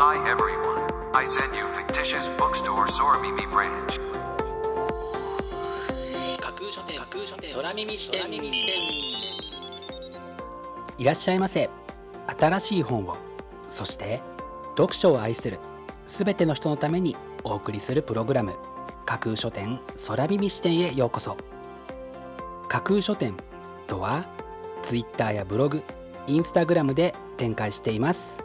Hi everyone. I send you fictitious bookstore Soramimi branch. 架空書店架空書店空耳視点耳視点いらっしゃいませ新しい本をそして読書を愛するすべての人のためにお送りするプログラム架空書店空耳視点へようこそ架空書店とは Twitter やブログインスタグラムで展開しています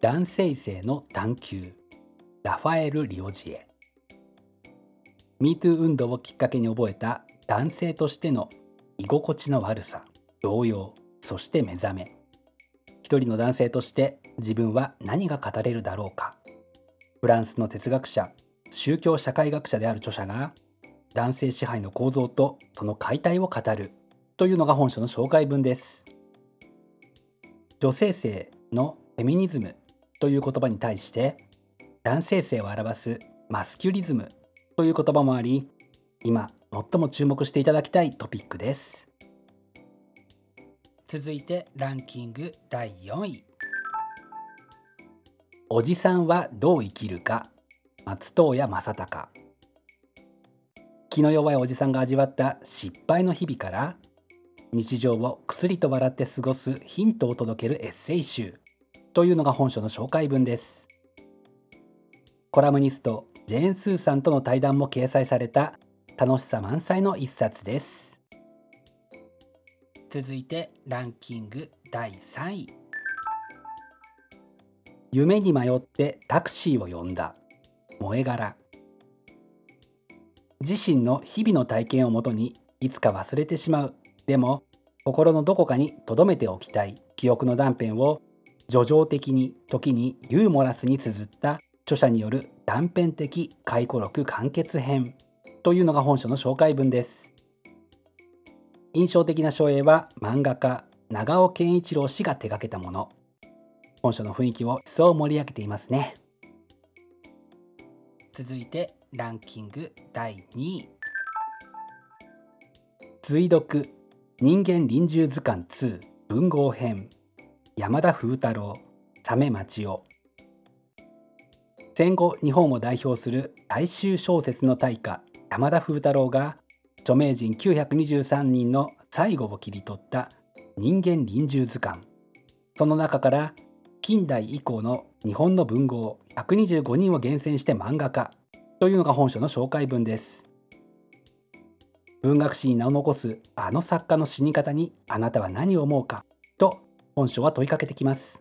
男性性の探求。ラファエル・リオジエ MeToo 運動をきっかけに覚えた男性としての居心地の悪さ動揺そして目覚め。一人の男性として自分は何が語れるだろうか。フランスの哲学者宗教社会学者である著者が男性支配の構造とその解体を語るというのが本書の紹介文です。女性性のフェミニズムという言葉に対して男性性を表すマスキュリズムという言葉もあり今最も注目していただきたいトピックです。続いてランキング第4位。おじさんはどう生きるか？松任谷正隆。気の弱いおじさんが味わった失敗の日々から日常をくすりと笑って過ごすヒントを届けるエッセイ集。というのが本書の紹介文です。コラムニストジェーン・スーさんとの対談も掲載された楽しさ満載の一冊です。続いてランキング第3位。夢に迷ってタクシーを呼んだ。萌え柄。自身の日々の体験をもとにいつか忘れてしまう。でも心のどこかに留めておきたい。記憶の断片を叙情的に時にユーモラスに綴った著者による断片的回顧録完結編というのが本書の紹介文です。印象的な書影は漫画家長尾健一郎氏が手掛けたもの。本書の雰囲気を一層盛り上げていますね。続いてランキング第2位追読。人間臨終図鑑2文豪編。山田風太郎サメ町夫戦後日本を代表する大衆小説の大家山田風太郎が著名人923人の最後を切り取った人間臨終図鑑。その中から近代以降の日本の文豪125人を厳選して漫画化というのが本書の紹介文です。文学史に名を残すあの作家の死に方にあなたは何を思うかと本書は問いかけてきます。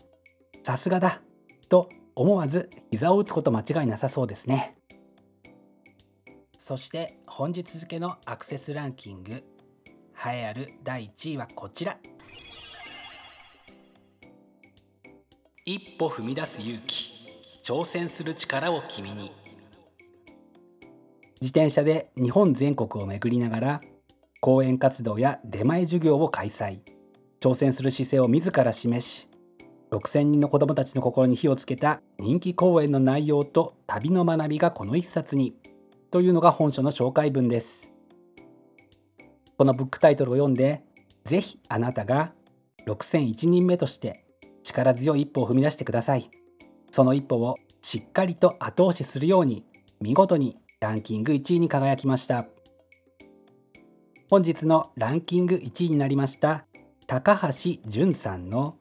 さすがだ。と思わず膝を打つこと間違いなさそうですね。そして本日付のアクセスランキング。栄えある第1位はこちら。一歩踏み出す勇気。挑戦する力を君に。自転車で日本全国を巡りながら講演活動や出前授業を開催挑戦する姿勢を自ら示し6,000人の子どもたちの心に火をつけた人気講演の内容と旅の学びがこの一冊にというのが本書の紹介文です。このブックタイトルを読んでぜひあなたが6001人目として力強い一歩を踏み出してください。その一歩をしっかりと後押しするように見事にランキング1位に輝きました。本日のランキング1位になりました高橋淳さんの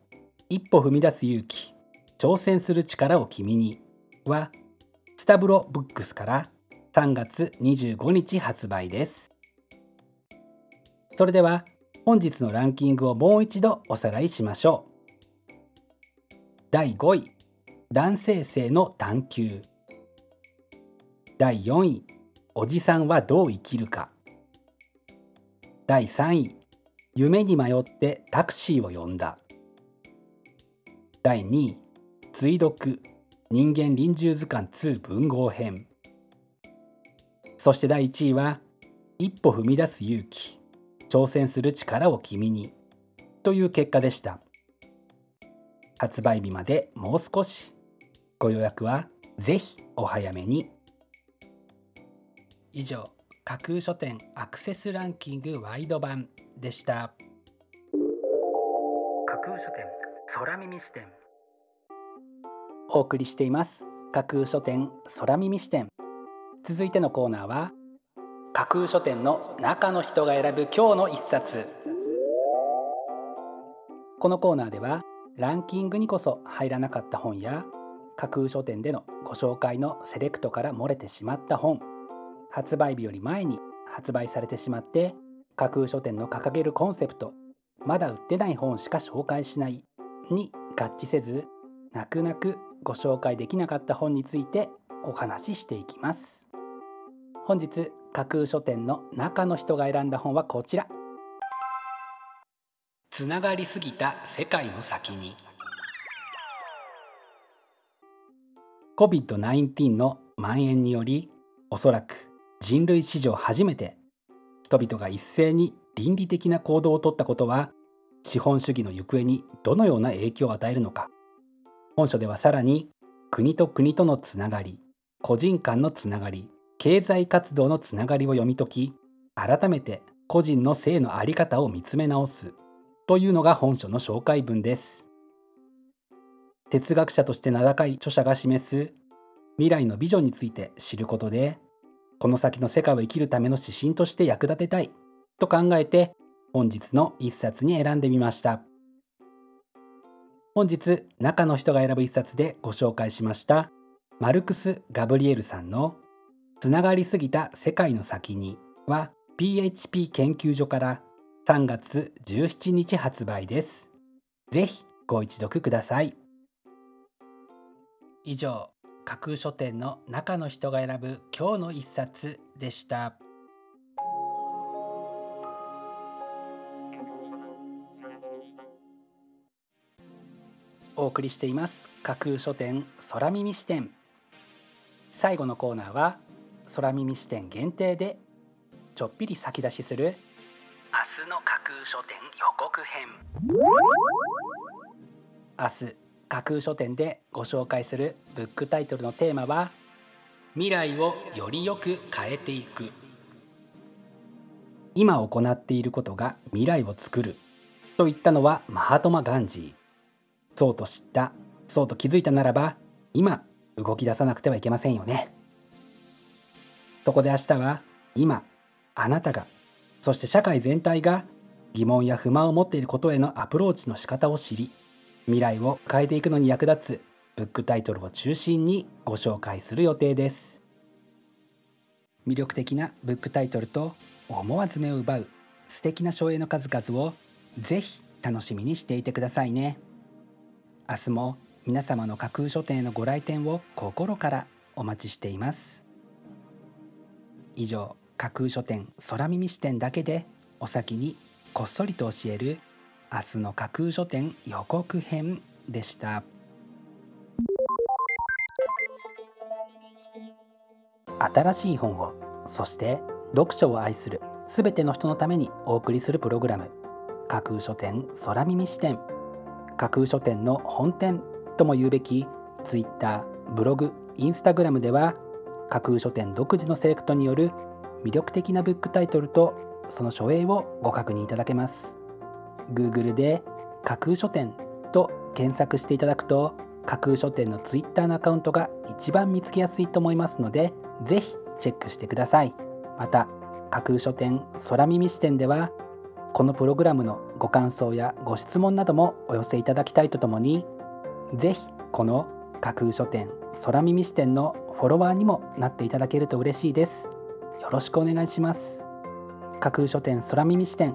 一歩踏み出す勇気挑戦する力を君にはスタブロブックスから3月25日発売です。それでは本日のランキングをもう一度おさらいしましょう。第5位男性性の探求。第4位おじさんはどう生きるか。第3位夢に迷ってタクシーを呼んだ。第2位追読人間臨終図鑑2文豪編。そして第1位は一歩踏み出す勇気挑戦する力を君にという結果でした。発売日までもう少し。ご予約はぜひお早めに。以上架空書店アクセスランキングワイド版。でした。架空書店空耳視点。お送りしています。架空書店空耳視点。続いてのコーナーは架空書店の中の人が選ぶ今日の一冊。このコーナーではランキングにこそ入らなかった本や架空書店でのご紹介のセレクトから漏れてしまった本発売日より前に発売されてしまって架空書店の掲げるコンセプトまだ売ってない本しか紹介しないに合致せず泣く泣くご紹介できなかった本についてお話ししていきます。本日架空書店の中の人が選んだ本はこちら。つながりすぎた世界の先に。COVID-19 の蔓延によりおそらく人類史上初めて人々が一斉に倫理的な行動をとったことは資本主義の行方にどのような影響を与えるのか。本書ではさらに国と国とのつながり個人間のつながり経済活動のつながりを読み解き改めて個人の性の在り方を見つめ直すというのが本書の紹介文です。哲学者として名高い著者が示す未来のビジョンについて知ることでこの先の世界を生きるための指針として役立てたいと考えて本日の一冊に選んでみました本日中の人が選ぶ一冊でご紹介しましたマルクス・ガブリエルさんの「つながりすぎた世界の先に」は PHP 研究所から3月17日発売です。ぜひご一読ください。以上架空書店の中の人が選ぶ今日の一冊でした。お送りしています。架空書店空耳視点。最後のコーナーは空耳視点限定でちょっぴり先出しする明日の架空書店予告編。明日架空書店でご紹介するブックタイトルのテーマは未来をよりよく変えていく。今行っていることが未来を作る。と言ったのはマハトマ・ガンジー。そうと知ったそうと気づいたならば今動き出さなくてはいけませんよね。そこで明日は今あなたがそして社会全体が疑問や不満を持っていることへのアプローチの仕方を知り未来を変えていくのに役立つブックタイトルを中心にご紹介する予定です。魅力的なブックタイトルと思わず目を奪う素敵な書影の数々をぜひ楽しみにしていてくださいね。明日も皆様の架空書店へのご来店を心からお待ちしています。以上架空書店空耳視点だけでお先にこっそりと教える明日の架空書店予告編でした。新しい本をそして読書を愛するすべての人のためにお送りするプログラム。架空書店空耳視点。架空書店の本店とも言うべき Twitter ブログインスタグラムでは架空書店独自のセレクトによる魅力的なブックタイトルとその書影をご確認いただけます。Google で架空書店と検索していただくと架空書店の Twitter のアカウントが一番見つけやすいと思いますのでぜひチェックしてください。また架空書店空耳視点ではこのプログラムのご感想やご質問などもお寄せいただきたいとともにぜひこの架空書店空耳視点のフォロワーにもなっていただけると嬉しいです。よろしくお願いします。架空書店空耳視点